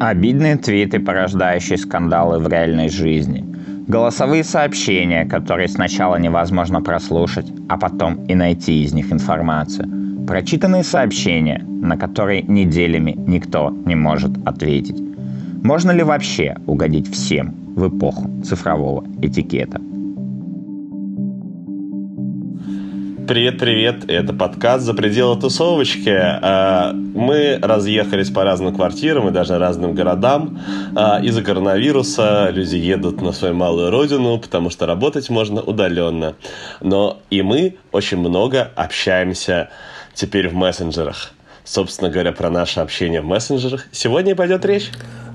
Обидные твиты, порождающие скандалы в реальной жизни. Голосовые сообщения, которые сначала невозможно прослушать, а потом и найти из них информацию. Прочитанные сообщения, на которые неделями никто не может ответить. Можно ли вообще угодить всем в эпоху цифрового этикета? Привет-привет, это подкаст «За пределы тусовочки». А, мы разъехались по разным квартирам и даже разным городам. А, из-за коронавируса люди едут на свою малую родину, потому что работать можно удаленно. Но и мы очень много общаемся теперь в мессенджерах. Собственно говоря, про наше общение в мессенджерах сегодня пойдет речь.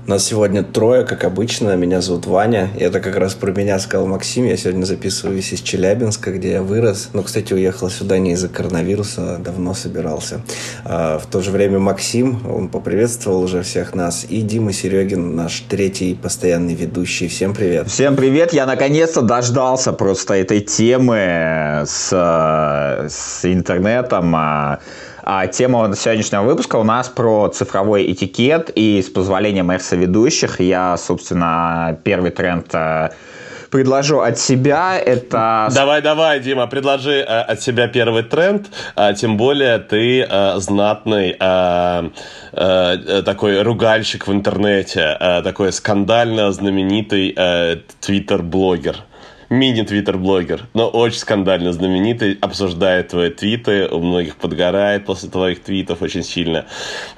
Нас сегодня трое, как обычно. Меня зовут Ваня. И это как раз про меня сказал Максим. Я сегодня записываюсь из Челябинска, где я вырос. Но, кстати, уехал сюда не из-за коронавируса, а давно собирался. А в то же время Максим, он поприветствовал уже всех нас. И Дима Серегин, наш третий постоянный ведущий. Всем привет. Всем привет. Я наконец-то дождался просто этой темы с, с интернетом. А тема сегодняшнего выпуска у нас про цифровой этикет, и с позволения моих соведущих я, собственно, первый тренд э, предложу от себя. Это... Давай, давай, Дима, предложи э, от себя первый тренд. Э, тем более ты э, знатный э, э, такой ругальщик в интернете, э, такой скандально знаменитый э, твиттер-блогер мини-твиттер-блогер, но очень скандально знаменитый, обсуждает твои твиты, у многих подгорает после твоих твитов очень сильно.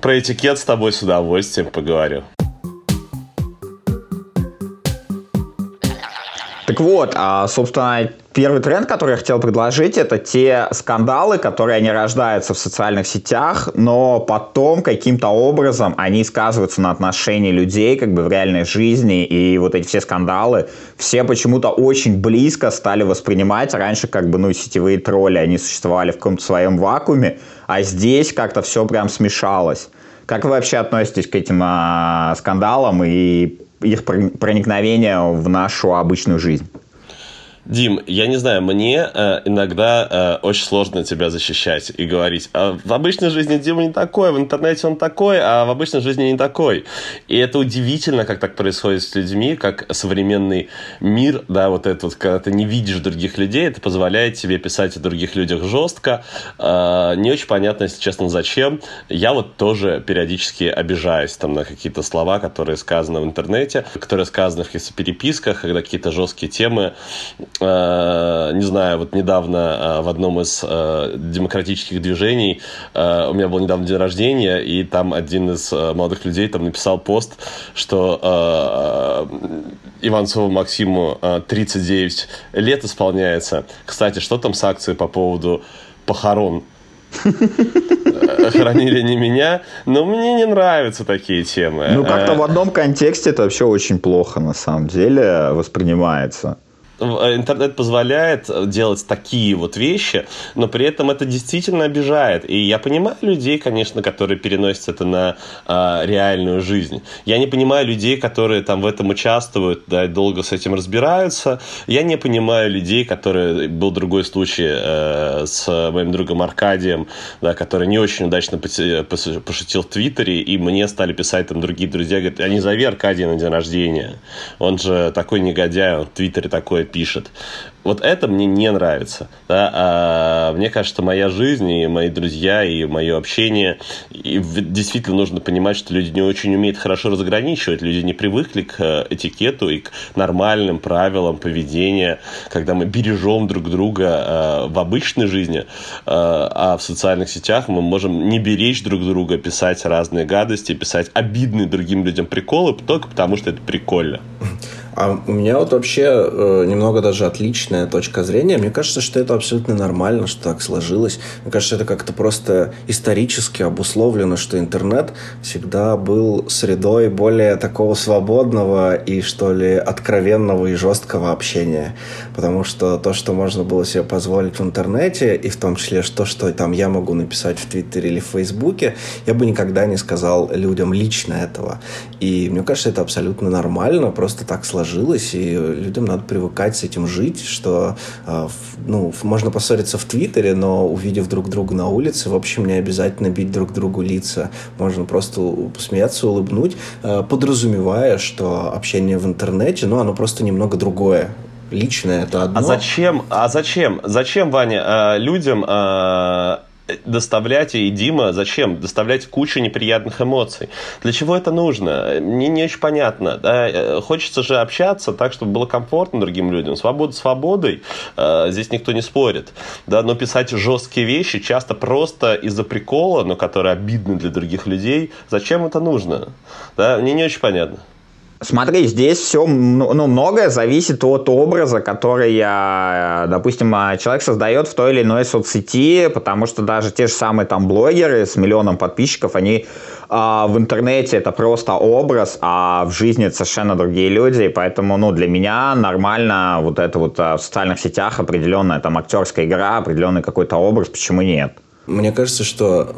Про этикет с тобой с удовольствием поговорю. Так вот, а, собственно, первый тренд, который я хотел предложить, это те скандалы, которые они рождаются в социальных сетях, но потом каким-то образом они сказываются на отношении людей как бы в реальной жизни, и вот эти все скандалы все почему-то очень близко стали воспринимать. Раньше как бы, ну, сетевые тролли, они существовали в каком-то своем вакууме, а здесь как-то все прям смешалось. Как вы вообще относитесь к этим а, скандалам и их проникновения в нашу обычную жизнь. Дим, я не знаю, мне э, иногда э, очень сложно тебя защищать и говорить, а в обычной жизни Дима не такой, в интернете он такой, а в обычной жизни не такой. И это удивительно, как так происходит с людьми, как современный мир, да, вот это вот, когда ты не видишь других людей, это позволяет тебе писать о других людях жестко. Э, не очень понятно, если честно, зачем. Я вот тоже периодически обижаюсь там на какие-то слова, которые сказаны в интернете, которые сказаны в каких-то переписках, когда какие-то жесткие темы не знаю, вот недавно э, в одном из э, демократических движений у меня был недавно день рождения, и там один из молодых людей там написал пост, что Иванцову Максиму 39 лет исполняется. Кстати, что там с акцией по поводу похорон? Хранили не меня, но мне не нравятся такие темы. Ну, как-то в одном контексте это вообще очень плохо, на самом деле, воспринимается. Э, интернет позволяет э, делать такие вот вещи, но при этом это действительно обижает. И я понимаю людей, конечно, которые переносят это на э, реальную жизнь. Я не понимаю людей, которые там в этом участвуют, да, и долго с этим разбираются. Я не понимаю людей, которые... Был другой случай э, с моим другом Аркадием, да, который не очень удачно пошутил в Твиттере, и мне стали писать там другие друзья, говорят, а не зови Аркадия на день рождения. Он же такой негодяй, он в Твиттере такой пишет. Вот это мне не нравится. Да? А мне кажется, что моя жизнь и мои друзья, и мое общение, и действительно нужно понимать, что люди не очень умеют хорошо разграничивать. Люди не привыкли к э, этикету и к нормальным правилам поведения, когда мы бережем друг друга э, в обычной жизни, э, а в социальных сетях мы можем не беречь друг друга, писать разные гадости, писать обидные другим людям приколы только потому, что это прикольно. А у меня вот вообще э, немного даже отличная точка зрения. Мне кажется, что это абсолютно нормально, что так сложилось. Мне кажется, это как-то просто исторически обусловлено, что интернет всегда был средой более такого свободного и, что ли, откровенного и жесткого общения. Потому что то, что можно было себе позволить в интернете, и в том числе то, что там я могу написать в Твиттере или в Фейсбуке, я бы никогда не сказал людям лично этого. И мне кажется, это абсолютно нормально, просто так сложилось сложилось, и людям надо привыкать с этим жить, что э, ну, можно поссориться в Твиттере, но увидев друг друга на улице, в общем, не обязательно бить друг другу лица. Можно просто посмеяться, улыбнуть, э, подразумевая, что общение в интернете, ну, оно просто немного другое личное это одно. А зачем, а зачем, зачем, Ваня, людям доставлять, и Дима, зачем? Доставлять кучу неприятных эмоций. Для чего это нужно? Мне не очень понятно. Да? Э, хочется же общаться так, чтобы было комфортно другим людям. Свобода свободой, э, здесь никто не спорит. Да? Но писать жесткие вещи часто просто из-за прикола, но которые обидны для других людей. Зачем это нужно? Да? Мне не очень понятно. Смотри, здесь все, ну, ну, многое зависит от образа, который, допустим, человек создает в той или иной соцсети, потому что даже те же самые там блогеры с миллионом подписчиков, они а, в интернете это просто образ, а в жизни это совершенно другие люди, и поэтому, ну, для меня нормально вот это вот а, в социальных сетях определенная там актерская игра, определенный какой-то образ, почему нет? Мне кажется, что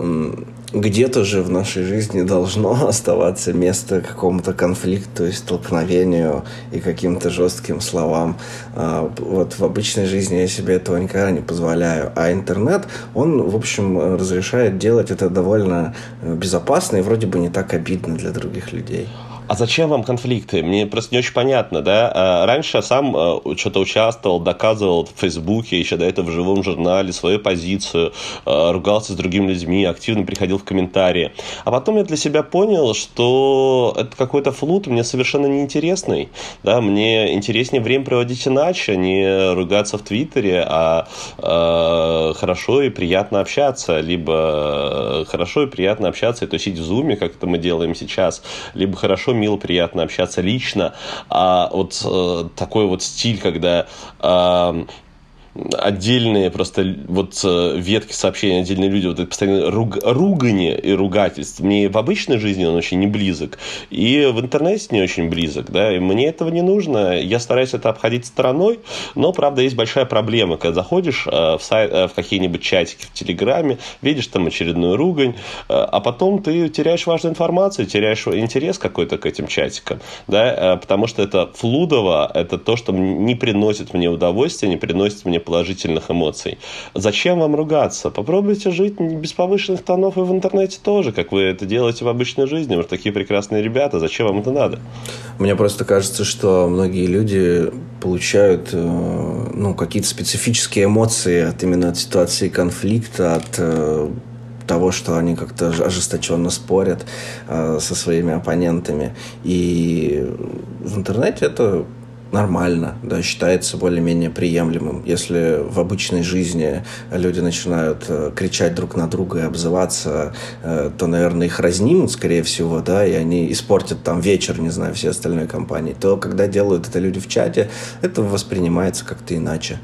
где-то же в нашей жизни должно оставаться место какому-то конфликту и столкновению и каким-то жестким словам. А, вот в обычной жизни я себе этого никогда не позволяю. А интернет, он, в общем, разрешает делать это довольно э, безопасно и вроде бы не так обидно для других людей. А зачем вам конфликты? Мне просто не очень понятно, да? А раньше я сам э, что-то участвовал, доказывал в Фейсбуке, еще до этого в живом журнале свою позицию, э, ругался с другими людьми, активно приходил в комментарии. А потом я для себя понял, что это какой-то флут мне совершенно неинтересный. Да? Мне интереснее время проводить иначе, не ругаться в Твиттере, а э, хорошо и приятно общаться. Либо хорошо и приятно общаться и тусить в Зуме, как это мы делаем сейчас, либо хорошо мило, приятно общаться лично, а вот э, такой вот стиль, когда э, отдельные просто вот э, ветки сообщений, отдельные люди, вот это постоянно руг, ругание и ругательство. Мне в обычной жизни он очень не близок, и в интернете не очень близок, да, и мне этого не нужно. Я стараюсь это обходить стороной, но, правда, есть большая проблема, когда заходишь э, в, сайт, э, в какие-нибудь чатики в Телеграме, видишь там очередную ругань, а потом ты теряешь важную информацию, теряешь интерес какой-то к этим чатикам, да, потому что это флудово, это то, что не приносит мне удовольствия, не приносит мне положительных эмоций. Зачем вам ругаться? Попробуйте жить без повышенных тонов и в интернете тоже, как вы это делаете в обычной жизни. Вы такие прекрасные ребята, зачем вам это надо? Мне просто кажется, что многие люди получают э, ну, какие-то специфические эмоции от именно от ситуации конфликта, от э, того, что они как-то ожесточенно спорят э, со своими оппонентами. И в интернете это нормально, да, считается более-менее приемлемым. Если в обычной жизни люди начинают э, кричать друг на друга и обзываться, э, то, наверное, их разнимут, скорее всего, да, и они испортят там вечер, не знаю, все остальные компании. То, когда делают это люди в чате, это воспринимается как-то иначе.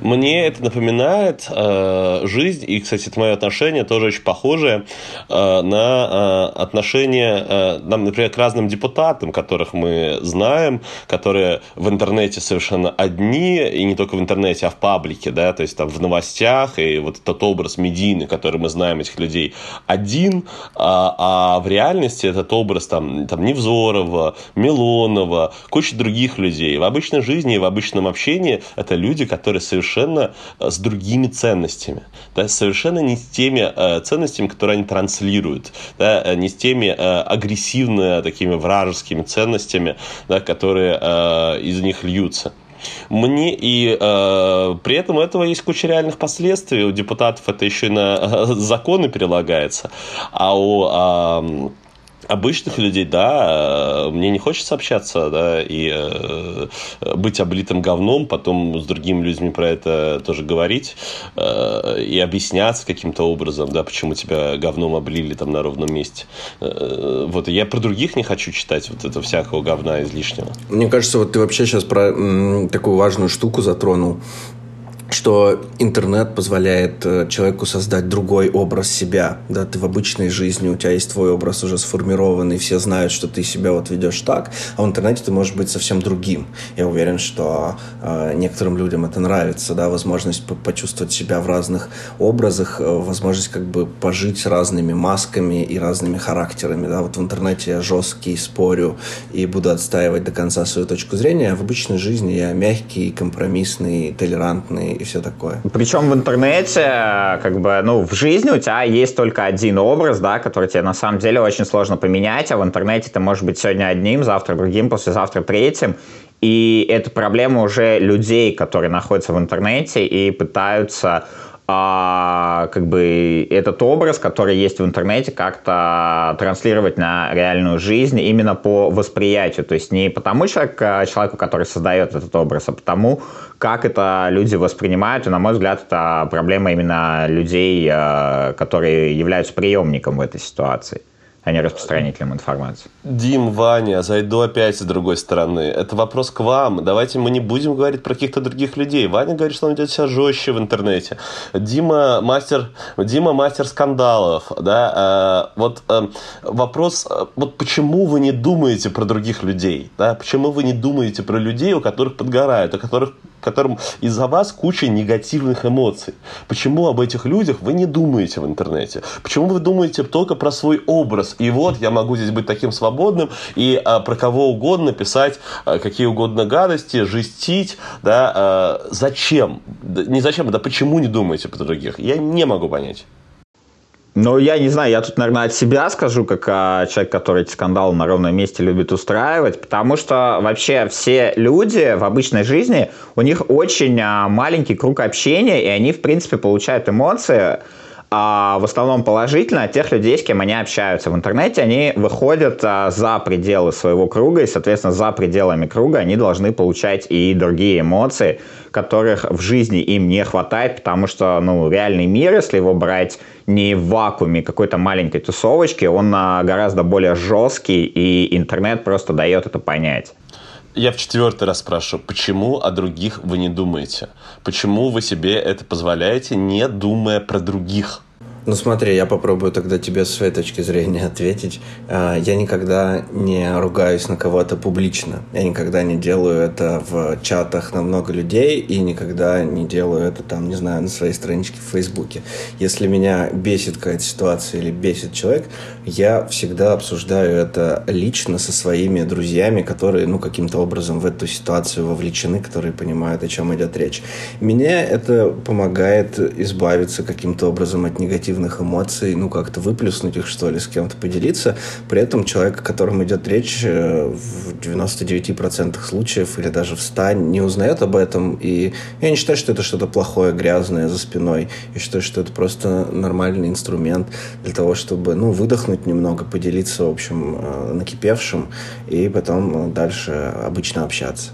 Мне это напоминает э, жизнь, и, кстати, это мое отношение тоже очень похожее э, на э, отношение, э, например, к разным депутатам, которых мы знаем, которые в интернете совершенно одни, и не только в интернете, а в паблике, да, то есть там в новостях, и вот этот образ медийный, который мы знаем этих людей, один, а, а в реальности этот образ там, там Невзорова, Милонова, куча других людей. В обычной жизни и в обычном общении это люди, которые совершенно совершенно э, с другими ценностями, да, совершенно не с теми э, ценностями, которые они транслируют, да, э, не с теми э, агрессивными, такими вражескими ценностями, да, которые э, из них льются. Мне и э, при этом у этого есть куча реальных последствий. У депутатов это еще и на э, законы перелагается, а у э, обычных людей, да, мне не хочется общаться, да, и э, быть облитым говном, потом с другими людьми про это тоже говорить э, и объясняться каким-то образом, да, почему тебя говном облили там на ровном месте. Э, вот, и я про других не хочу читать вот это всякого говна излишнего. Мне кажется, вот ты вообще сейчас про м, такую важную штуку затронул что интернет позволяет э, человеку создать другой образ себя. Да, ты в обычной жизни, у тебя есть твой образ уже сформированный, все знают, что ты себя вот ведешь так, а в интернете ты можешь быть совсем другим. Я уверен, что э, некоторым людям это нравится, да, возможность почувствовать себя в разных образах, э, возможность как бы пожить разными масками и разными характерами. Да. Вот в интернете я жесткий, спорю и буду отстаивать до конца свою точку зрения, а в обычной жизни я мягкий, компромиссный, толерантный и все такое. Причем в интернете, как бы, ну, в жизни у тебя есть только один образ, да, который тебе на самом деле очень сложно поменять, а в интернете ты можешь быть сегодня одним, завтра другим, послезавтра третьим, и это проблема уже людей, которые находятся в интернете и пытаются а, как бы этот образ, который есть в интернете, как-то транслировать на реальную жизнь именно по восприятию. То есть не потому человек, а человеку, который создает этот образ, а потому, как это люди воспринимают. И, на мой взгляд, это проблема именно людей, а, которые являются приемником в этой ситуации а не распространителем информации. Дим, Ваня, зайду опять с другой стороны. Это вопрос к вам. Давайте мы не будем говорить про каких-то других людей. Ваня говорит, что он ведет себя жестче в интернете. Дима мастер, Дима мастер скандалов. Да? А, вот а, вопрос, вот почему вы не думаете про других людей? Да? Почему вы не думаете про людей, у которых подгорают, у которых которым из-за вас куча негативных эмоций. Почему об этих людях вы не думаете в интернете? Почему вы думаете только про свой образ? И вот я могу здесь быть таким свободным и а, про кого угодно писать а, какие угодно гадости, жестить, да? А, зачем? Не зачем, да почему не думаете про других? Я не могу понять. Ну, я не знаю, я тут, наверное, от себя скажу, как а, человек, который эти скандалы на ровном месте любит устраивать, потому что вообще все люди в обычной жизни, у них очень а, маленький круг общения, и они, в принципе, получают эмоции, а в основном положительно от тех людей, с кем они общаются в интернете, они выходят а, за пределы своего круга, и, соответственно, за пределами круга они должны получать и другие эмоции, которых в жизни им не хватает, потому что, ну, реальный мир, если его брать не в вакууме какой-то маленькой тусовочки, он а, гораздо более жесткий, и интернет просто дает это понять. Я в четвертый раз спрашиваю, почему о других вы не думаете? Почему вы себе это позволяете, не думая про других? Ну смотри, я попробую тогда тебе с своей точки зрения ответить. А, я никогда не ругаюсь на кого-то публично. Я никогда не делаю это в чатах на много людей и никогда не делаю это там, не знаю, на своей страничке в Фейсбуке. Если меня бесит какая-то ситуация или бесит человек, я всегда обсуждаю это лично со своими друзьями, которые, ну, каким-то образом в эту ситуацию вовлечены, которые понимают, о чем идет речь. Мне это помогает избавиться каким-то образом от негатива негативных эмоций, ну, как-то выплюснуть их, что ли, с кем-то поделиться. При этом человек, о котором идет речь, э, в 99% случаев или даже в 100 не узнает об этом. И я не считаю, что это что-то плохое, грязное за спиной. Я считаю, что это просто нормальный инструмент для того, чтобы, ну, выдохнуть немного, поделиться, в общем, э, накипевшим и потом дальше обычно общаться.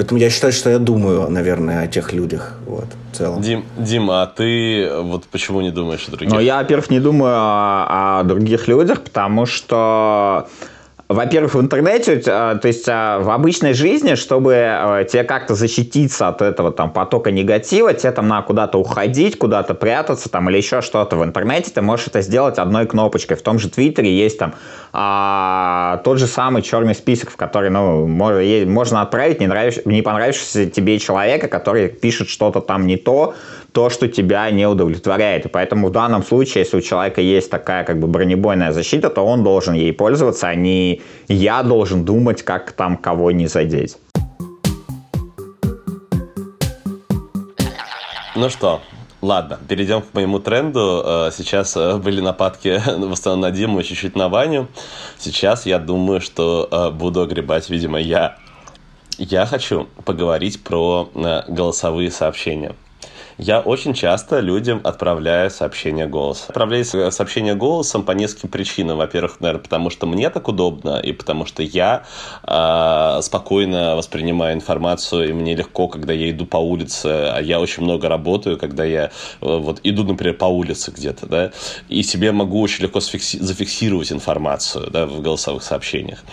Поэтому я считаю, что я думаю, наверное, о тех людях. Вот, в целом. Дим, Дим, а ты вот почему не думаешь о других? Ну, я, во-первых, не думаю о, о других людях, потому что во-первых, в интернете, а, то есть а, в обычной жизни, чтобы а, тебе как-то защититься от этого там потока негатива, тебе там надо куда-то уходить, куда-то прятаться там или еще что-то. В интернете ты можешь это сделать одной кнопочкой. В том же Твиттере есть там а, тот же самый черный список, в который ну, можно отправить не, нравишь, не понравившегося тебе человека, который пишет что-то там не то, то, что тебя не удовлетворяет. И поэтому в данном случае, если у человека есть такая как бы бронебойная защита, то он должен ей пользоваться, а не я должен думать, как там кого не задеть. Ну что, Ладно, перейдем к моему тренду. Э, сейчас э, были нападки в основном на Диму, чуть-чуть на Ваню. Сейчас я думаю, что э, буду огребать, видимо, я. Я хочу поговорить про голосовые сообщения. Я очень часто людям отправляю сообщение голосом. Отправляю сообщение голосом по нескольким причинам. Во-первых, наверное, потому что мне так удобно, и потому что я э, спокойно воспринимаю информацию, и мне легко, когда я иду по улице, а я очень много работаю, когда я э, вот иду, например, по улице где-то, да, и себе могу очень легко зафиксировать информацию, да, в голосовых сообщениях.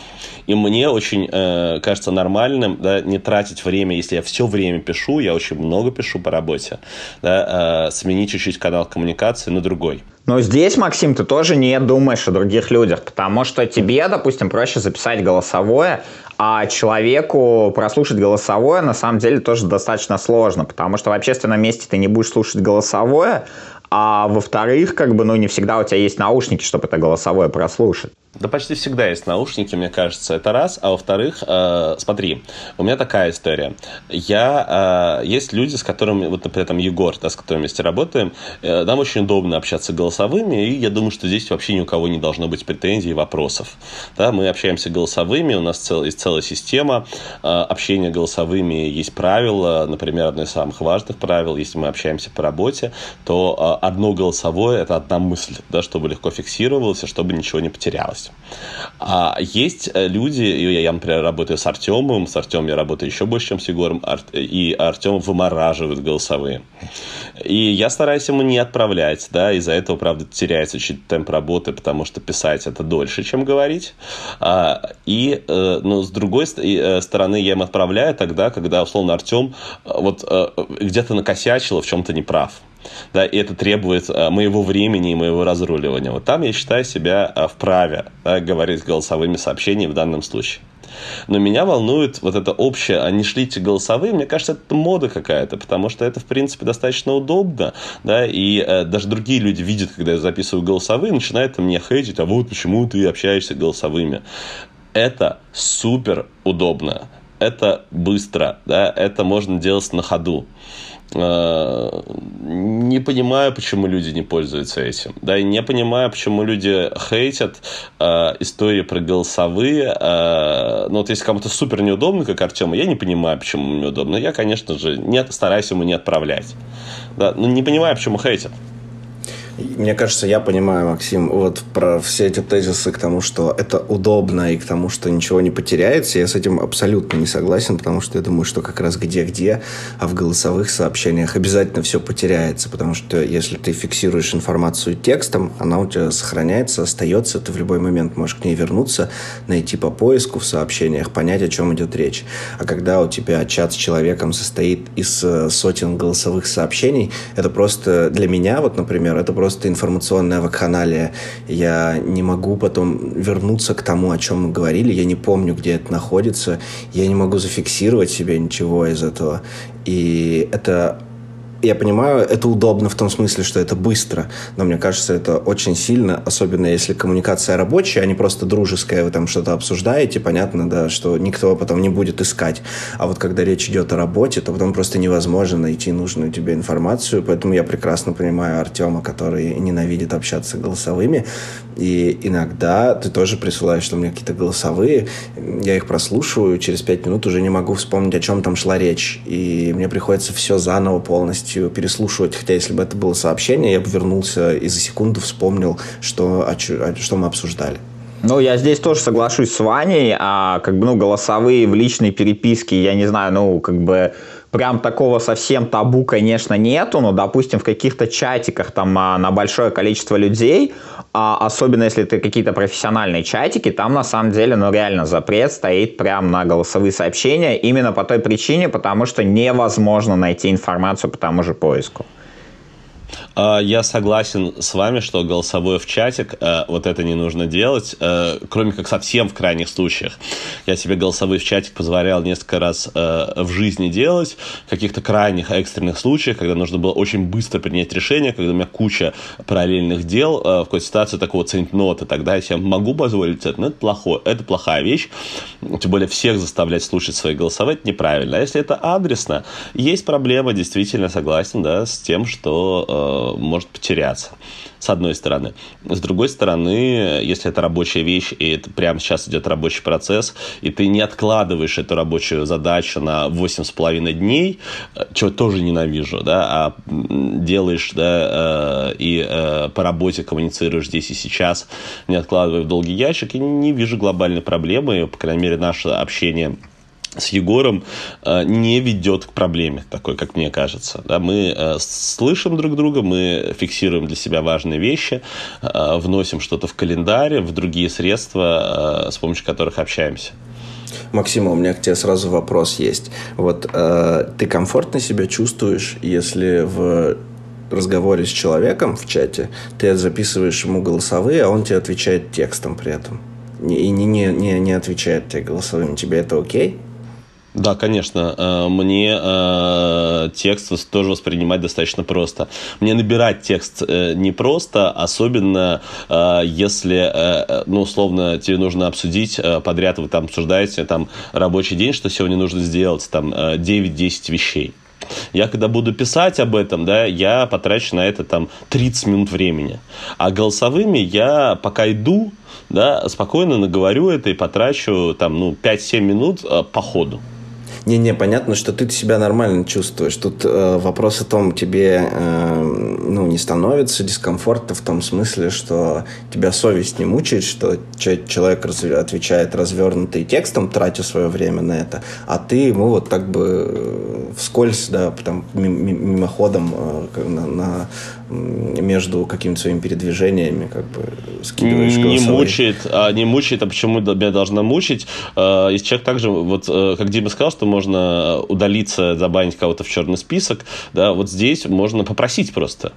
И мне очень э, кажется нормальным, да, не тратить время, если я все время пишу, я очень много пишу по работе, да, э, сменить чуть-чуть канал коммуникации на другой. Но здесь, Максим, ты тоже не думаешь о других людях, потому что тебе, допустим, проще записать голосовое, а человеку прослушать голосовое на самом деле тоже достаточно сложно, потому что в общественном месте ты не будешь слушать голосовое, а во-вторых, как бы, ну, не всегда у тебя есть наушники, чтобы это голосовое прослушать. Да почти всегда есть наушники, мне кажется, это раз. А во-вторых, э, смотри, у меня такая история. Я, э, есть люди, с которыми, вот, например, там Егор, да, с которым вместе работаем, э, нам очень удобно общаться голосовыми, и я думаю, что здесь вообще ни у кого не должно быть претензий и вопросов. Да, мы общаемся голосовыми, у нас цел, есть целая система э, общения голосовыми, есть правила, например, одно из самых важных правил, если мы общаемся по работе, то э, одно голосовое – это одна мысль, да, чтобы легко фиксировалось, чтобы ничего не потерялось А есть э, люди, я, я, например, работаю с Артемом, с Артемом я работаю еще больше, чем с Егором, и Артем вымораживает голосовые. И я стараюсь ему не отправлять, да, из-за этого, правда, теряется чуть темп работы, потому что писать это дольше, чем говорить. А, и, ну, с другой э, стороны, я им отправляю тогда, когда, условно, Артем вот где-то накосячил, в чем-то неправ да, и это требует а, моего времени и моего разруливания. Вот там я считаю себя а, вправе да, говорить голосовыми сообщениями в данном случае. Но меня волнует вот это общее, а не шлите голосовые, мне кажется, это мода какая-то, потому что это, в принципе, достаточно удобно, да, и э, даже другие люди видят, когда я записываю голосовые, начинают меня хейтить, а вот почему ты общаешься голосовыми. Это супер удобно, это быстро, да, это можно делать на ходу. Э, не понимаю, почему люди не пользуются этим. Да, и не понимаю, почему люди хейтят э, истории про голосовые. Э, ну, вот если кому-то супер неудобно, как Артему, я не понимаю, почему неудобно. Я, конечно же, не, стараюсь ему не отправлять. Да, но не понимаю, почему хейтят. Мне кажется, я понимаю, Максим, вот про все эти тезисы к тому, что это удобно и к тому, что ничего не потеряется, я с этим абсолютно не согласен, потому что я думаю, что как раз где-где, а в голосовых сообщениях обязательно все потеряется, потому что если ты фиксируешь информацию текстом, она у тебя сохраняется, остается, ты в любой момент можешь к ней вернуться, найти по поиску в сообщениях, понять, о чем идет речь. А когда у тебя чат с человеком состоит из э, сотен голосовых сообщений, это просто для меня, вот, например, это просто просто информационная вакханалия. Я не могу потом вернуться к тому, о чем мы говорили. Я не помню, где это находится. Я не могу зафиксировать себе ничего из этого. И это я понимаю, это удобно в том смысле, что это быстро, но мне кажется, это очень сильно, особенно если коммуникация рабочая, а не просто дружеская, вы там что-то обсуждаете, понятно, да, что никто потом не будет искать. А вот когда речь идет о работе, то потом просто невозможно найти нужную тебе информацию, поэтому я прекрасно понимаю Артема, который ненавидит общаться голосовыми, и иногда ты тоже присылаешь что мне какие-то голосовые, я их прослушиваю, через пять минут уже не могу вспомнить, о чем там шла речь, и мне приходится все заново полностью полностью переслушивать, хотя если бы это было сообщение, я бы вернулся и за секунду вспомнил, что, о, о, что мы обсуждали. Ну, я здесь тоже соглашусь с Ваней, а как бы, ну, голосовые в личной переписке, я не знаю, ну, как бы прям такого совсем табу, конечно, нету, но, допустим, в каких-то чатиках там а, на большое количество людей, а, особенно если это какие-то профессиональные чатики, там на самом деле, ну, реально запрет стоит прям на голосовые сообщения именно по той причине, потому что невозможно найти информацию по тому же поиску. А, я согласен с вами, что голосовое в чатик, э, вот это не нужно делать, э, кроме как совсем в крайних случаях. Я себе голосовой в чатик позволял несколько раз э, в жизни делать, в каких-то крайних экстренных случаях, когда нужно было очень быстро принять решение, когда у меня куча параллельных дел, в какой-то ситуации такого центнота, тогда я себе могу позволить это, но это плохое, это плохая вещь, тем более всех заставлять слушать свои голосовые, это неправильно. А если это адресно, есть проблема, действительно согласен, да, с тем, что может потеряться с одной стороны. С другой стороны, если это рабочая вещь, и это прямо сейчас идет рабочий процесс, и ты не откладываешь эту рабочую задачу на 8,5 дней, чего тоже ненавижу, да, а делаешь, да, э, и э, по работе коммуницируешь здесь и сейчас, не откладывая в долгий ящик, и не вижу глобальной проблемы, по крайней мере, наше общение с Егором э, не ведет к проблеме такой, как мне кажется. Да, мы э, слышим друг друга, мы фиксируем для себя важные вещи, э, вносим что-то в календарь, в другие средства, с помощью которых общаемся. Максима, у меня к тебе сразу вопрос есть. Вот э, ты комфортно себя чувствуешь, если в разговоре с человеком в чате ты записываешь ему голосовые, а он тебе отвечает текстом при этом? И не, не, не, не отвечает тебе голосовым. Тебе это окей? Да, конечно. Э, мне э, текст тоже воспринимать достаточно просто. Мне набирать текст э, непросто, особенно э, если, ну, условно, тебе нужно обсудить подряд, вы там обсуждаете там рабочий день, что сегодня нужно сделать, там, э, 9-10 вещей. Я когда буду писать об этом, да, я потрачу на это там 30 минут времени. А голосовыми я пока иду, да, спокойно наговорю это и потрачу там, ну, 5-7 минут по ходу. Не-не, понятно, что ты себя нормально чувствуешь. Тут э, вопрос о том, тебе э, ну, не становится дискомфорта в том смысле, что тебя совесть не мучает, что человек отвечает развернутый текстом, тратя свое время на это, а ты ему вот так бы э, вскользь, да, там, мимоходом э, на, на между какими-то своими передвижениями как бы скидываешь. Не мучает, а не мучает, а почему меня должна мучить? Э, если человек также, вот как Дима сказал, что можно удалиться, забанить кого-то в черный список, да, вот здесь можно попросить просто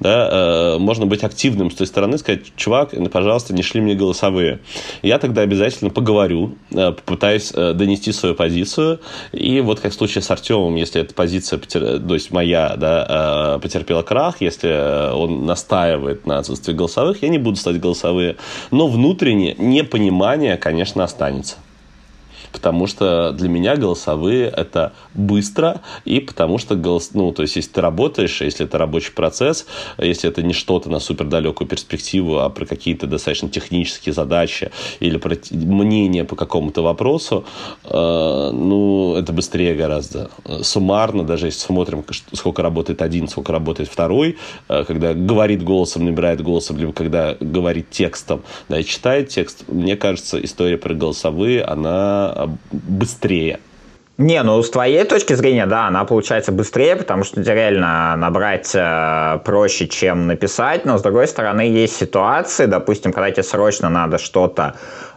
да, э, можно быть активным с той стороны, сказать, чувак, пожалуйста, не шли мне голосовые. Я тогда обязательно поговорю, э, попытаюсь э, донести свою позицию, и вот как в случае с Артемом, если эта позиция, то есть моя, да, потерпела крах, если он настаивает на отсутствии голосовых, я не буду ставить голосовые, но внутреннее непонимание, конечно, останется потому что для меня голосовые это быстро, и потому что голос, ну, то есть, если ты работаешь, если это рабочий процесс, если это не что-то на супер далекую перспективу, а про какие-то достаточно технические задачи или про мнение по какому-то вопросу, э, ну, это быстрее гораздо. Суммарно, даже если смотрим, сколько работает один, сколько работает второй, э, когда говорит голосом, набирает голосом, либо когда говорит текстом, да, и читает текст, мне кажется, история про голосовые, она быстрее. Не, ну с твоей точки зрения, да, она получается быстрее, потому что реально набрать э, проще, чем написать, но с другой стороны есть ситуации, допустим, когда тебе срочно надо что-то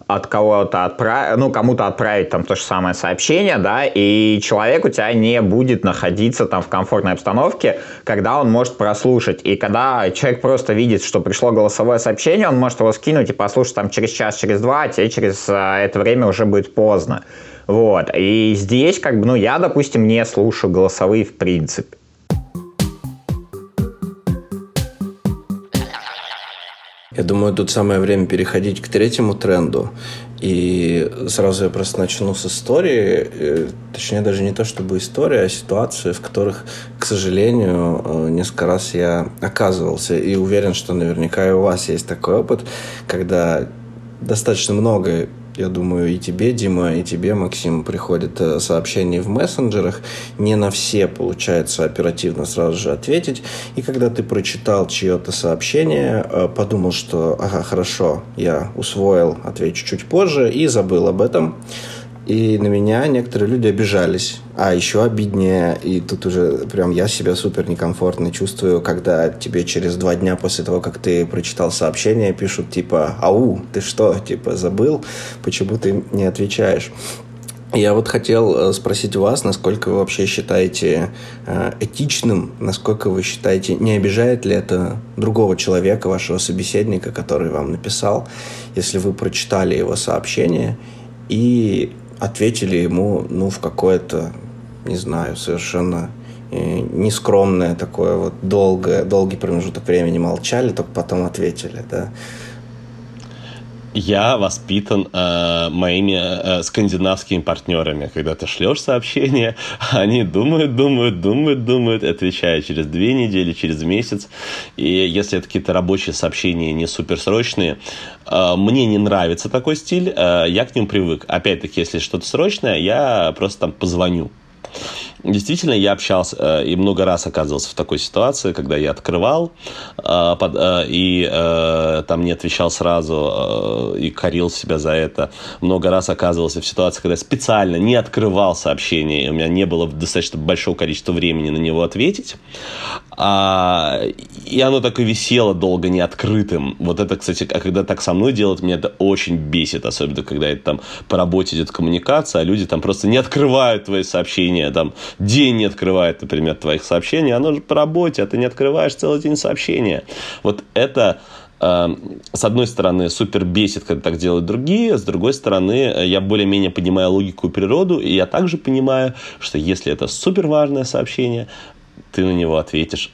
от кого-то отправить, ну, кому-то отправить там то же самое сообщение, да, и человек у тебя не будет находиться там в комфортной обстановке, когда он может прослушать. И когда человек просто видит, что пришло голосовое сообщение, он может его скинуть и послушать там через час, через два, а тебе через а, это время уже будет поздно. Вот. И здесь, как бы, ну, я, допустим, не слушаю голосовые в принципе. Я думаю, тут самое время переходить к третьему тренду. И сразу я просто начну с истории. Э, точнее, даже не то чтобы история, а ситуации, в которых, к сожалению, э, несколько раз я оказывался. И уверен, что наверняка и у вас есть такой опыт, когда достаточно много я думаю, и тебе, Дима, и тебе, Максим, приходят э, сообщения в мессенджерах. Не на все получается оперативно сразу же ответить. И когда ты прочитал чье-то сообщение, э, подумал, что ага, хорошо, я усвоил, отвечу чуть позже, и забыл об этом. И на меня некоторые люди обижались. А еще обиднее, и тут уже прям я себя супер некомфортно чувствую, когда тебе через два дня после того, как ты прочитал сообщение, пишут типа «Ау, ты что, типа забыл? Почему ты не отвечаешь?» Я вот хотел э, спросить вас, насколько вы вообще считаете э, этичным, насколько вы считаете, не обижает ли это другого человека, вашего собеседника, который вам написал, если вы прочитали его сообщение и ответили ему, ну, в какое-то, не знаю, совершенно э, нескромное такое вот долгое, долгий промежуток времени молчали, только потом ответили, да. Я воспитан э, моими э, скандинавскими партнерами. Когда ты шлешь сообщение, они думают, думают, думают, думают, отвечают через две недели, через месяц. И если это какие-то рабочие сообщения не суперсрочные, э, мне не нравится такой стиль, э, я к нему привык. Опять-таки, если что-то срочное, я просто там позвоню. Действительно, я общался э, и много раз оказывался в такой ситуации, когда я открывал э, э, и там не отвечал сразу и корил себя за это. Много раз оказывался в ситуации, когда специально не открывал сообщение, у меня не было достаточно большого количества времени на него ответить. А, и оно так и висело долго неоткрытым. Вот это, кстати, а когда так со мной делают, меня это очень бесит, особенно когда это там по работе идет коммуникация, а люди там просто не открывают твои сообщения, там день не открывает, например, твоих сообщений, оно же по работе, а ты не открываешь целый день сообщения. Вот это э, с одной стороны, супер бесит, когда так делают другие, с другой стороны, я более-менее понимаю логику и природу, и я также понимаю, что если это супер важное сообщение, ты на него ответишь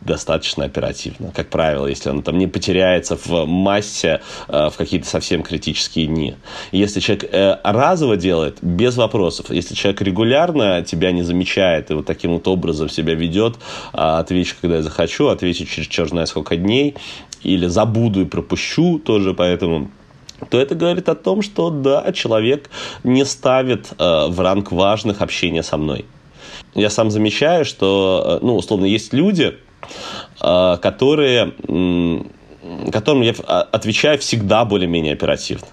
достаточно оперативно. Как правило, если он там не потеряется в массе э, в какие-то совсем критические дни. Если человек э, разово делает, без вопросов. Если человек регулярно тебя не замечает и вот таким вот образом себя ведет, а отвечу, когда я захочу, отвечу через черт сколько дней, или забуду и пропущу тоже, поэтому то это говорит о том, что да, человек не ставит э, в ранг важных общения со мной я сам замечаю, что, э, ну, условно, есть люди, э, которые, которым я а, отвечаю всегда более-менее оперативно.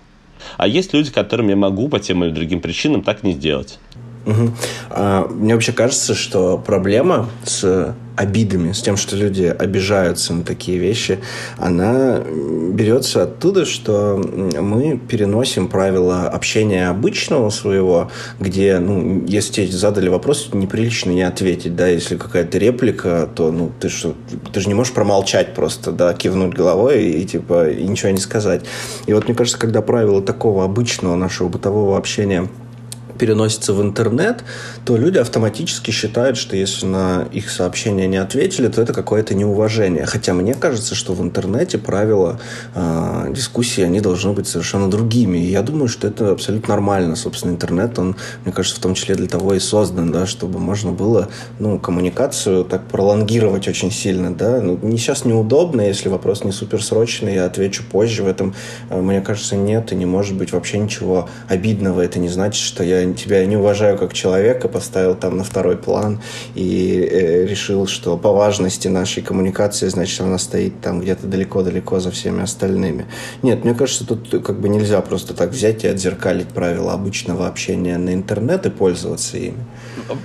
А есть люди, которым я могу по тем или другим причинам так не сделать. Угу. А, мне вообще кажется, что проблема с обидами, с тем, что люди обижаются на такие вещи, она берется оттуда, что мы переносим правила общения обычного своего, где, ну, если тебе задали вопрос, неприлично не ответить, да, если какая-то реплика, то, ну, ты что, ты же не можешь промолчать просто, да, кивнуть головой и, типа, и ничего не сказать. И вот мне кажется, когда правила такого обычного нашего бытового общения переносится в интернет, то люди автоматически считают, что если на их сообщение не ответили, то это какое-то неуважение. Хотя мне кажется, что в интернете правила э, дискуссии, они должны быть совершенно другими. И я думаю, что это абсолютно нормально. Собственно, интернет, он, мне кажется, в том числе для того и создан, да, чтобы можно было ну, коммуникацию так пролонгировать очень сильно. Да? Ну, не сейчас неудобно, если вопрос не суперсрочный, я отвечу позже. В этом, э, мне кажется, нет и не может быть вообще ничего обидного. Это не значит, что я тебя не уважаю как человека, поставил там на второй план и э, решил, что по важности нашей коммуникации, значит, она стоит там где-то далеко-далеко за всеми остальными. Нет, мне кажется, тут как бы нельзя просто так взять и отзеркалить правила обычного общения на интернет и пользоваться ими.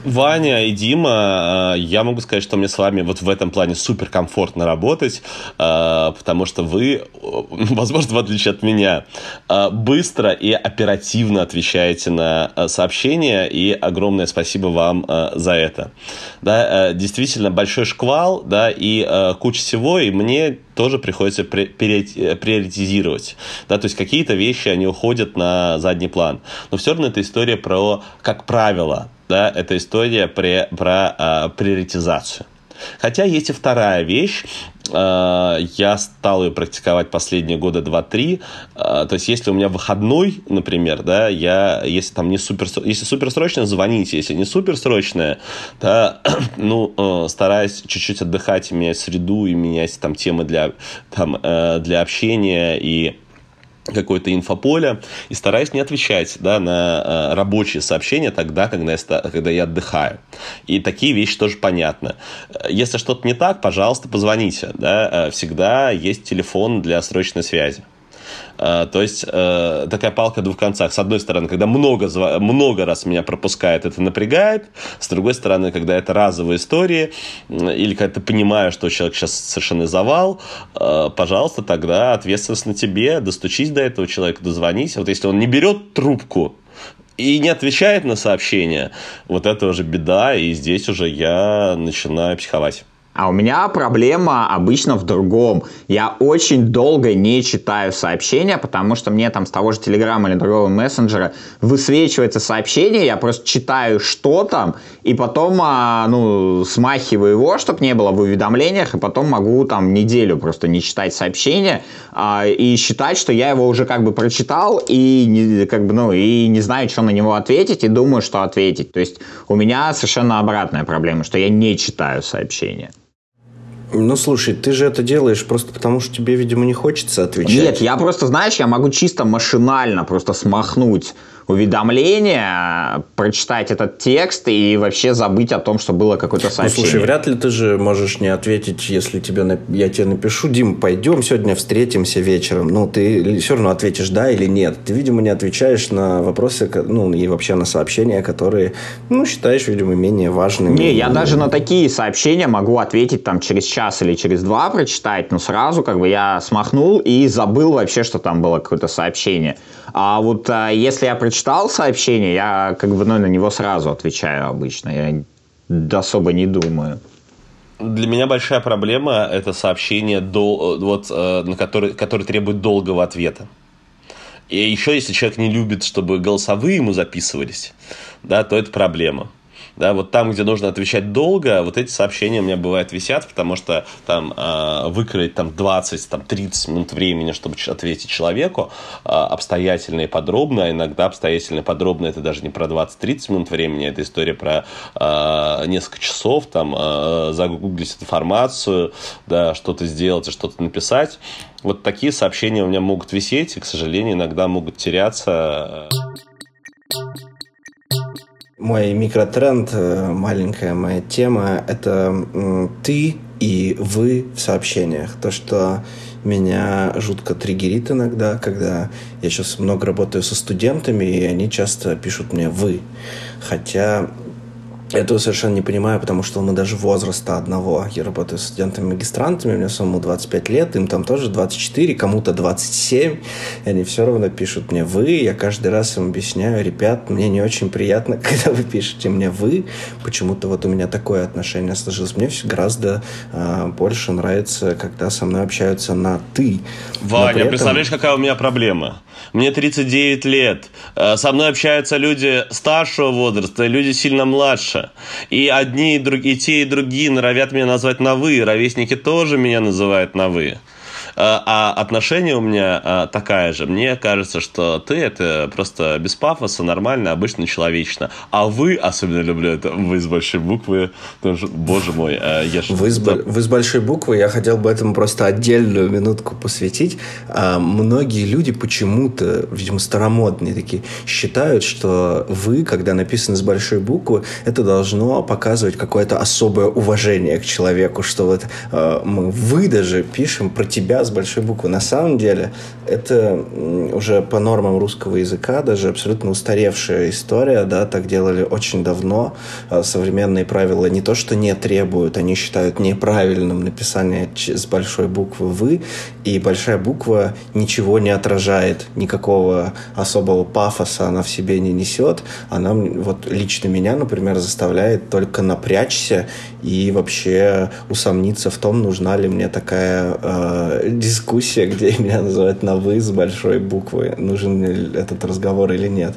Ваня и Дима, э, я могу сказать, что мне с вами вот в этом плане супер комфортно работать, э, потому что вы, возможно, в отличие от меня, быстро и оперативно отвечаете на сообщения, и огромное спасибо вам за это. Да, действительно, большой шквал, да, и куча всего, и мне тоже приходится приоритизировать. Да, то есть какие-то вещи, они уходят на задний план. Но все равно это история про, как правило, да, это история про, про а, приоритизацию. Хотя есть и вторая вещь, я стал ее практиковать последние года два-три. А, то есть, если у меня выходной, например, да, я, если там не супер, если суперсрочно, звоните, если не суперсрочное, да, ну, э, стараюсь чуть-чуть отдыхать, менять среду и менять там темы для, там, э, для общения и какое-то инфополе и стараюсь не отвечать да, на э, рабочие сообщения тогда, когда я, когда я отдыхаю. И такие вещи тоже понятны. Если что-то не так, пожалуйста, позвоните. Да? Э, всегда есть телефон для срочной связи. А, то есть э, такая палка о двух концах. С одной стороны, когда много, много раз меня пропускает, это напрягает. С другой стороны, когда это разовые истории, или когда ты понимаешь, что человек сейчас совершенно завал, э, пожалуйста, тогда ответственность на тебе, достучись до этого человека, дозвонись. Вот если он не берет трубку, и не отвечает на сообщения, вот это уже беда, и здесь уже я начинаю психовать. А у меня проблема обычно в другом. Я очень долго не читаю сообщения, потому что мне там с того же Телеграма или другого мессенджера высвечивается сообщение, я просто читаю, что там, и потом а, ну, смахиваю его, чтобы не было в уведомлениях, и потом могу там неделю просто не читать сообщения а, и считать, что я его уже как бы прочитал и не, как бы, ну, и не знаю, что на него ответить, и думаю, что ответить. То есть у меня совершенно обратная проблема, что я не читаю сообщения. Ну, слушай, ты же это делаешь просто потому, что тебе, видимо, не хочется отвечать. Нет, я просто, знаешь, я могу чисто машинально просто смахнуть уведомление, прочитать этот текст и вообще забыть о том, что было какое-то сообщение. Ну, слушай, вряд ли ты же можешь не ответить, если тебе я тебе напишу, Дим, пойдем сегодня встретимся вечером. Ну, ты все равно ответишь да или нет. Ты, видимо, не отвечаешь на вопросы, ну, и вообще на сообщения, которые, ну, считаешь, видимо, менее важными. Не, я даже на такие сообщения могу ответить там через час или через два прочитать, но сразу как бы я смахнул и забыл вообще, что там было какое-то сообщение. А вот а, если я прочитал сообщение, я как бы ну, на него сразу отвечаю обычно. Я особо не думаю. Для меня большая проблема это сообщение, до, вот, э, на который, который требует долгого ответа. И еще, если человек не любит, чтобы голосовые ему записывались, да, то это проблема. Да, вот там, где нужно отвечать долго, вот эти сообщения у меня бывает висят, потому что там э, выкроить там 20, там 30 минут времени, чтобы ответить человеку э, обстоятельно и подробно, а иногда обстоятельно и подробно это даже не про 20-30 минут времени, это история про э, несколько часов, там э, загуглить информацию, да, что-то сделать что-то написать. Вот такие сообщения у меня могут висеть и, к сожалению, иногда могут теряться. Мой микротренд, э, маленькая моя тема, это ты и вы в сообщениях. То, что меня жутко триггерит иногда, когда я сейчас много работаю со студентами, и они часто пишут мне «вы». Хотя я этого совершенно не понимаю, потому что мы даже возраста одного. Я работаю с студентами-магистрантами, мне самому 25 лет, им там тоже 24, кому-то 27. И они все равно пишут мне «вы». Я каждый раз им объясняю, ребят, мне не очень приятно, когда вы пишете мне «вы». Почему-то вот у меня такое отношение сложилось. Мне все гораздо э, больше нравится, когда со мной общаются на «ты». Ваня, этом... представляешь, какая у меня проблема? Мне 39 лет. Э, со мной общаются люди старшего возраста, люди сильно младше. И одни, и, другие, и те, и другие норовят меня назвать на «вы». Ровесники тоже меня называют на «вы». А, а отношение у меня а, такая же. Мне кажется, что ты это просто без пафоса, нормально, обычно, человечно. А вы, особенно люблю это, вы с большой буквы, что, боже мой, а, я вы, с, вы с большой буквы, я хотел бы этому просто отдельную минутку посвятить. Многие люди почему-то, видимо, старомодные такие, считают, что вы, когда написано с большой буквы, это должно показывать какое-то особое уважение к человеку, что вот мы, вы даже пишем про тебя с большой буквы. На самом деле, это уже по нормам русского языка даже абсолютно устаревшая история, да, так делали очень давно. А современные правила не то, что не требуют, они считают неправильным написание с большой буквы «вы», и большая буква ничего не отражает, никакого особого пафоса она в себе не несет. Она вот лично меня, например, заставляет только напрячься и вообще усомниться в том, нужна ли мне такая э, дискуссия, где меня называют на «вы» с большой буквы. Нужен ли этот разговор или нет.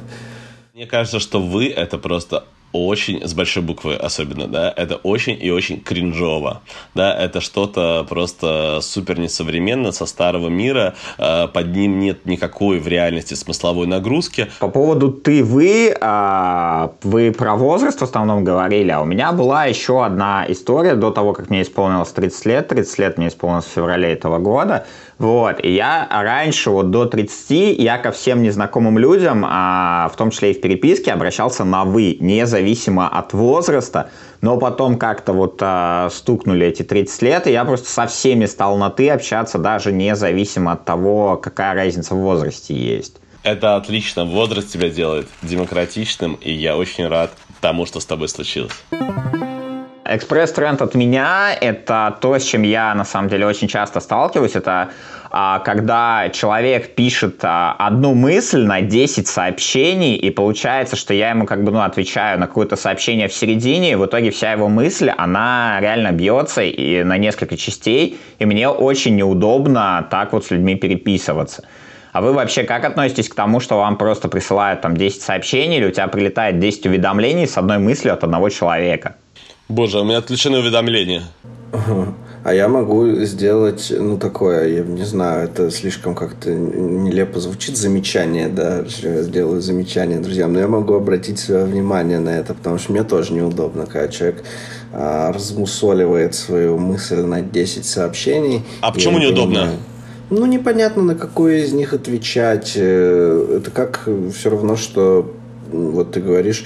Мне кажется, что «вы» — это просто очень, с большой буквы особенно, да, это очень и очень кринжово, да, это что-то просто супер несовременно, со старого мира, э, под ним нет никакой в реальности смысловой нагрузки. По поводу «ты», «вы», э, вы про возраст в основном говорили, а у меня была еще одна история до того, как мне исполнилось 30 лет, 30 лет мне исполнилось в феврале этого года, вот, и я раньше, вот до 30, я ко всем незнакомым людям, а, в том числе и в переписке, обращался на «вы», независимо от возраста, но потом как-то вот а, стукнули эти 30 лет, и я просто со всеми стал на «ты» общаться, даже независимо от того, какая разница в возрасте есть. Это отлично. Возраст тебя делает демократичным, и я очень рад тому, что с тобой случилось. Экспресс-тренд от меня — это то, с чем я, на самом деле, очень часто сталкиваюсь. Это а, когда человек пишет а, одну мысль на 10 сообщений, и получается, что я ему как бы, ну, отвечаю на какое-то сообщение в середине, и в итоге вся его мысль, она реально бьется и на несколько частей, и мне очень неудобно так вот с людьми переписываться. А вы вообще как относитесь к тому, что вам просто присылают там 10 сообщений, или у тебя прилетает 10 уведомлений с одной мыслью от одного человека? Боже, у меня отключены уведомления. А я могу сделать, ну, такое, я не знаю, это слишком как-то нелепо звучит, замечание, да, я сделаю замечание друзьям, но я могу обратить свое внимание на это, потому что мне тоже неудобно, когда человек а, размусоливает свою мысль на 10 сообщений. А почему неудобно? Понимаю, ну, непонятно, на какое из них отвечать. Э, это как все равно, что вот ты говоришь,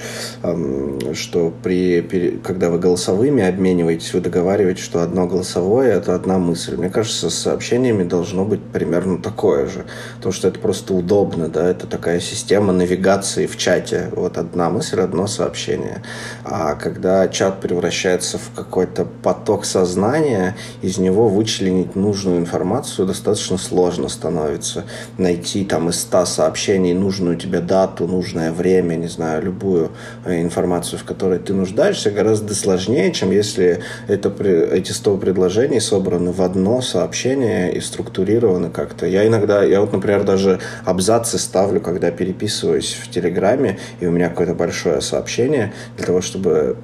что при, когда вы голосовыми обмениваетесь, вы договариваетесь, что одно голосовое – это одна мысль. Мне кажется, с сообщениями должно быть примерно такое же. Потому что это просто удобно, да, это такая система навигации в чате. Вот одна мысль, одно сообщение. А когда чат превращается в какой-то поток сознания, из него вычленить нужную информацию достаточно сложно становится. Найти там из 100 сообщений нужную тебе дату, нужное время, я не знаю, любую э, информацию, в которой ты нуждаешься, гораздо сложнее, чем если это, эти 100 предложений собраны в одно сообщение и структурированы как-то. Я иногда, я вот, например, даже абзацы ставлю, когда переписываюсь в Телеграме, и у меня какое-то большое сообщение, для того, чтобы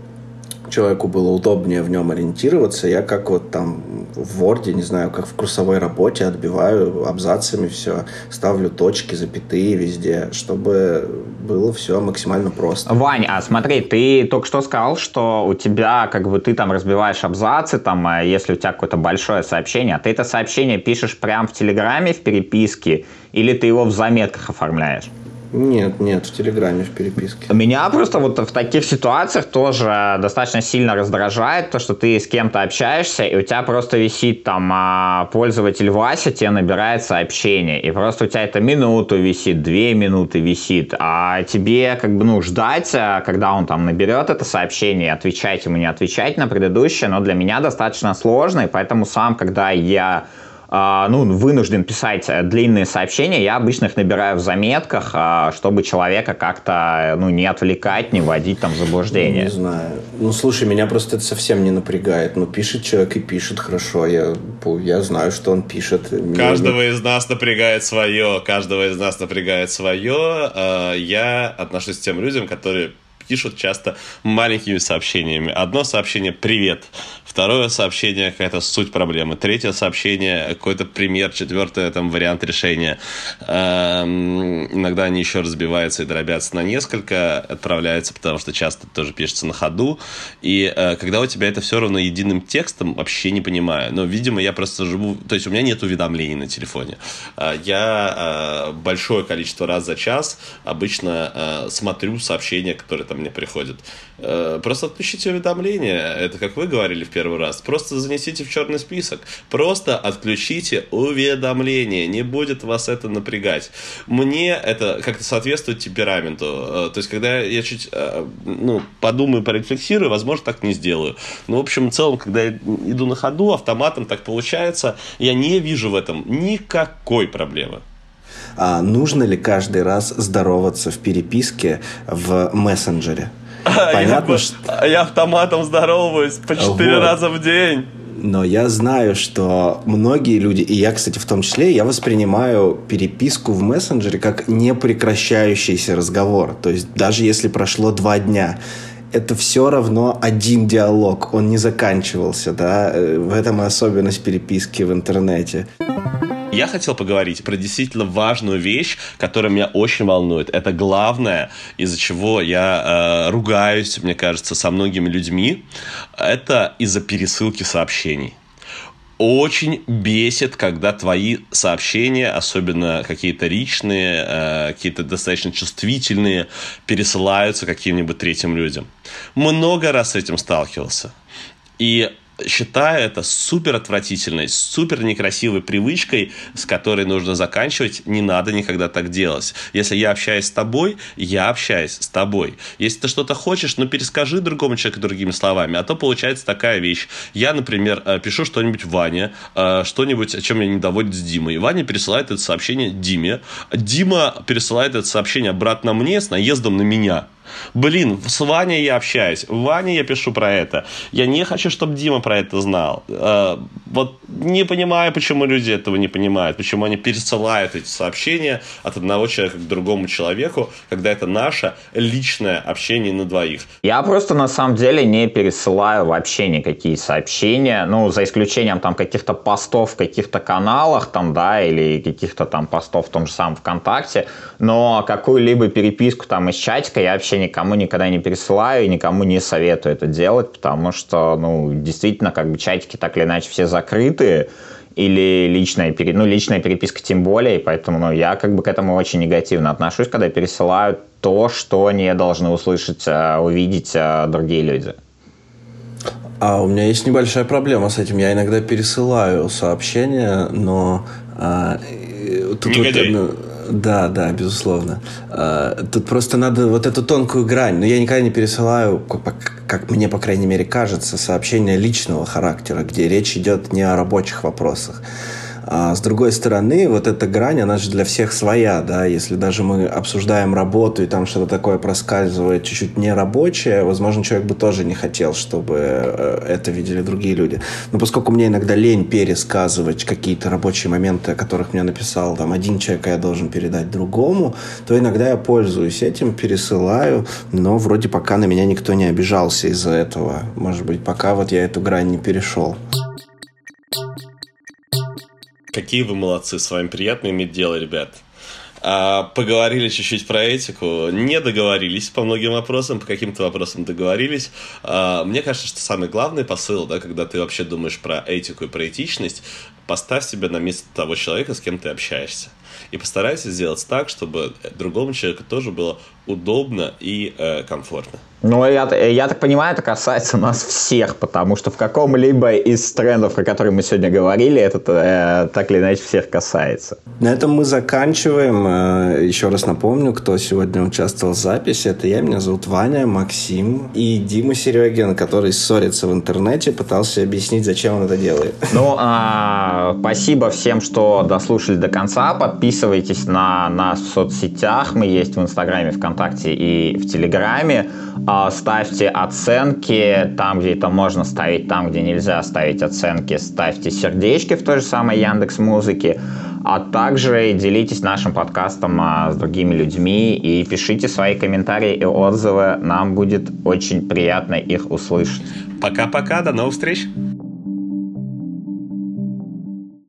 человеку было удобнее в нем ориентироваться, я как вот там в Word, не знаю, как в курсовой работе отбиваю абзацами все, ставлю точки, запятые везде, чтобы было все максимально просто. Вань, а смотри, ты только что сказал, что у тебя, как бы, ты там разбиваешь абзацы, там, а если у тебя какое-то большое сообщение, а ты это сообщение пишешь прямо в Телеграме, в переписке, или ты его в заметках оформляешь? Нет, нет, в Телеграме, в переписке. Меня просто вот в таких ситуациях тоже достаточно сильно раздражает то, что ты с кем-то общаешься, и у тебя просто висит там а, пользователь Вася тебе набирает сообщение, и просто у тебя это минуту висит, две минуты висит, а тебе как бы, ну, ждать, а, когда он там наберет это сообщение, отвечать ему, не отвечать на предыдущее, но для меня достаточно сложно, и поэтому сам, когда я ну, вынужден писать длинные сообщения, я обычно их набираю в заметках, а, чтобы человека как-то ну, не отвлекать, не вводить там в заблуждение. Не знаю. Ну, слушай, меня просто это совсем не напрягает. Ну, пишет человек и пишет хорошо. Я, я знаю, что он пишет. Каждого из нас напрягает свое. Каждого из нас напрягает свое. А, я отношусь к тем людям, которые пишут часто маленькими сообщениями. Одно сообщение «Привет», второе сообщение какая-то суть проблемы, третье сообщение какой-то пример, четвертое там вариант решения. Эм, иногда они еще разбиваются и дробятся на несколько, отправляются, потому что часто тоже пишется на ходу. И э, когда у тебя это все равно единым текстом, вообще не понимаю. Но, видимо, я просто живу... То есть у меня нет уведомлений на телефоне. Э, я э, большое количество раз за час обычно э, смотрю сообщения, которые там мне приходят. Э, просто отключите уведомления. Это как вы говорили в первый раз. Просто занесите в черный список. Просто отключите уведомления. Не будет вас это напрягать. Мне это как-то соответствует темпераменту. Э, то есть, когда я чуть э, ну, подумаю, порефлексирую, возможно, так не сделаю. Но, в общем, в целом, когда я иду на ходу, автоматом так получается, я не вижу в этом никакой проблемы а нужно ли каждый раз здороваться в переписке в мессенджере? Понятно, я, что... я автоматом здороваюсь по четыре вот. раза в день. Но я знаю, что многие люди, и я, кстати, в том числе, я воспринимаю переписку в мессенджере как непрекращающийся разговор. То есть даже если прошло два дня, это все равно один диалог, он не заканчивался, да, э, в этом и особенность переписки в интернете. Я хотел поговорить про действительно важную вещь, которая меня очень волнует. Это главное, из-за чего я э, ругаюсь, мне кажется, со многими людьми. Это из-за пересылки сообщений очень бесит, когда твои сообщения, особенно какие-то личные, э, какие-то достаточно чувствительные, пересылаются каким-нибудь третьим людям. Много раз с этим сталкивался. И считаю это супер отвратительной, супер некрасивой привычкой, с которой нужно заканчивать. Не надо никогда так делать. Если я общаюсь с тобой, я общаюсь с тобой. Если ты что-то хочешь, ну перескажи другому человеку другими словами. А то получается такая вещь. Я, например, э, пишу что-нибудь Ване, э, что-нибудь, о чем меня не доводит с Димой. Ваня пересылает это сообщение Диме. Дима пересылает это сообщение обратно мне с наездом на меня. Блин, с Ваней я общаюсь. Ване я пишу про это. Я не хочу, чтобы Дима про это знал. Э, вот не понимаю, почему люди этого не понимают. Почему они пересылают эти сообщения от одного человека к другому человеку, когда это наше личное общение на двоих. Я просто на самом деле не пересылаю вообще никакие сообщения. Ну, за исключением там каких-то постов в каких-то каналах, там, да, или каких-то там постов в том же самом ВКонтакте. Но какую-либо переписку там из чатика я вообще никому никогда не пересылаю и никому не советую это делать, потому что, ну, действительно, как бы чатики так или иначе все закрыты, или личная, ну, личная переписка тем более, и поэтому ну, я как бы к этому очень негативно отношусь, когда пересылают то, что не должны услышать, а, увидеть а, другие люди. А у меня есть небольшая проблема с этим. Я иногда пересылаю сообщения, но а, тут Негодяй. вот, да, да, безусловно. А, тут просто надо вот эту тонкую грань. Но я никогда не пересылаю, как мне, по крайней мере, кажется, сообщения личного характера, где речь идет не о рабочих вопросах. А с другой стороны, вот эта грань, она же для всех своя, да, если даже мы обсуждаем работу, и там что-то такое проскальзывает чуть-чуть нерабочее, возможно, человек бы тоже не хотел, чтобы э, это видели другие люди. Но поскольку мне иногда лень пересказывать какие-то рабочие моменты, о которых мне написал там один человек, а я должен передать другому, то иногда я пользуюсь этим, пересылаю, но вроде пока на меня никто не обижался из-за этого. Может быть, пока вот я эту грань не перешел. Какие вы молодцы, с вами приятно иметь дело, ребят. А, поговорили чуть-чуть про этику, не договорились по многим вопросам, по каким-то вопросам договорились. А, мне кажется, что самый главный посыл, да, когда ты вообще думаешь про этику и про этичность, поставь себя на место того человека, с кем ты общаешься. И постарайся сделать так, чтобы другому человеку тоже было удобно и э, комфортно. Ну, я, я так понимаю, это касается нас всех, потому что в каком-либо из трендов, о которых мы сегодня говорили, это э, так или иначе всех касается. На этом мы заканчиваем. Э, еще раз напомню, кто сегодня участвовал в записи. Это я, меня зовут Ваня, Максим и Дима Серегин, который ссорится в интернете, пытался объяснить, зачем он это делает. Ну, а, спасибо всем, что дослушали до конца. Подписывайтесь на нас в соцсетях. Мы есть в Инстаграме, ВКонтакте и в Телеграме. А, ставьте оценки там, где это можно ставить, там, где нельзя ставить оценки, ставьте сердечки в той же самой Яндекс Музыке, а также делитесь нашим подкастом а, с другими людьми и пишите свои комментарии и отзывы. Нам будет очень приятно их услышать. Пока-пока, до новых встреч!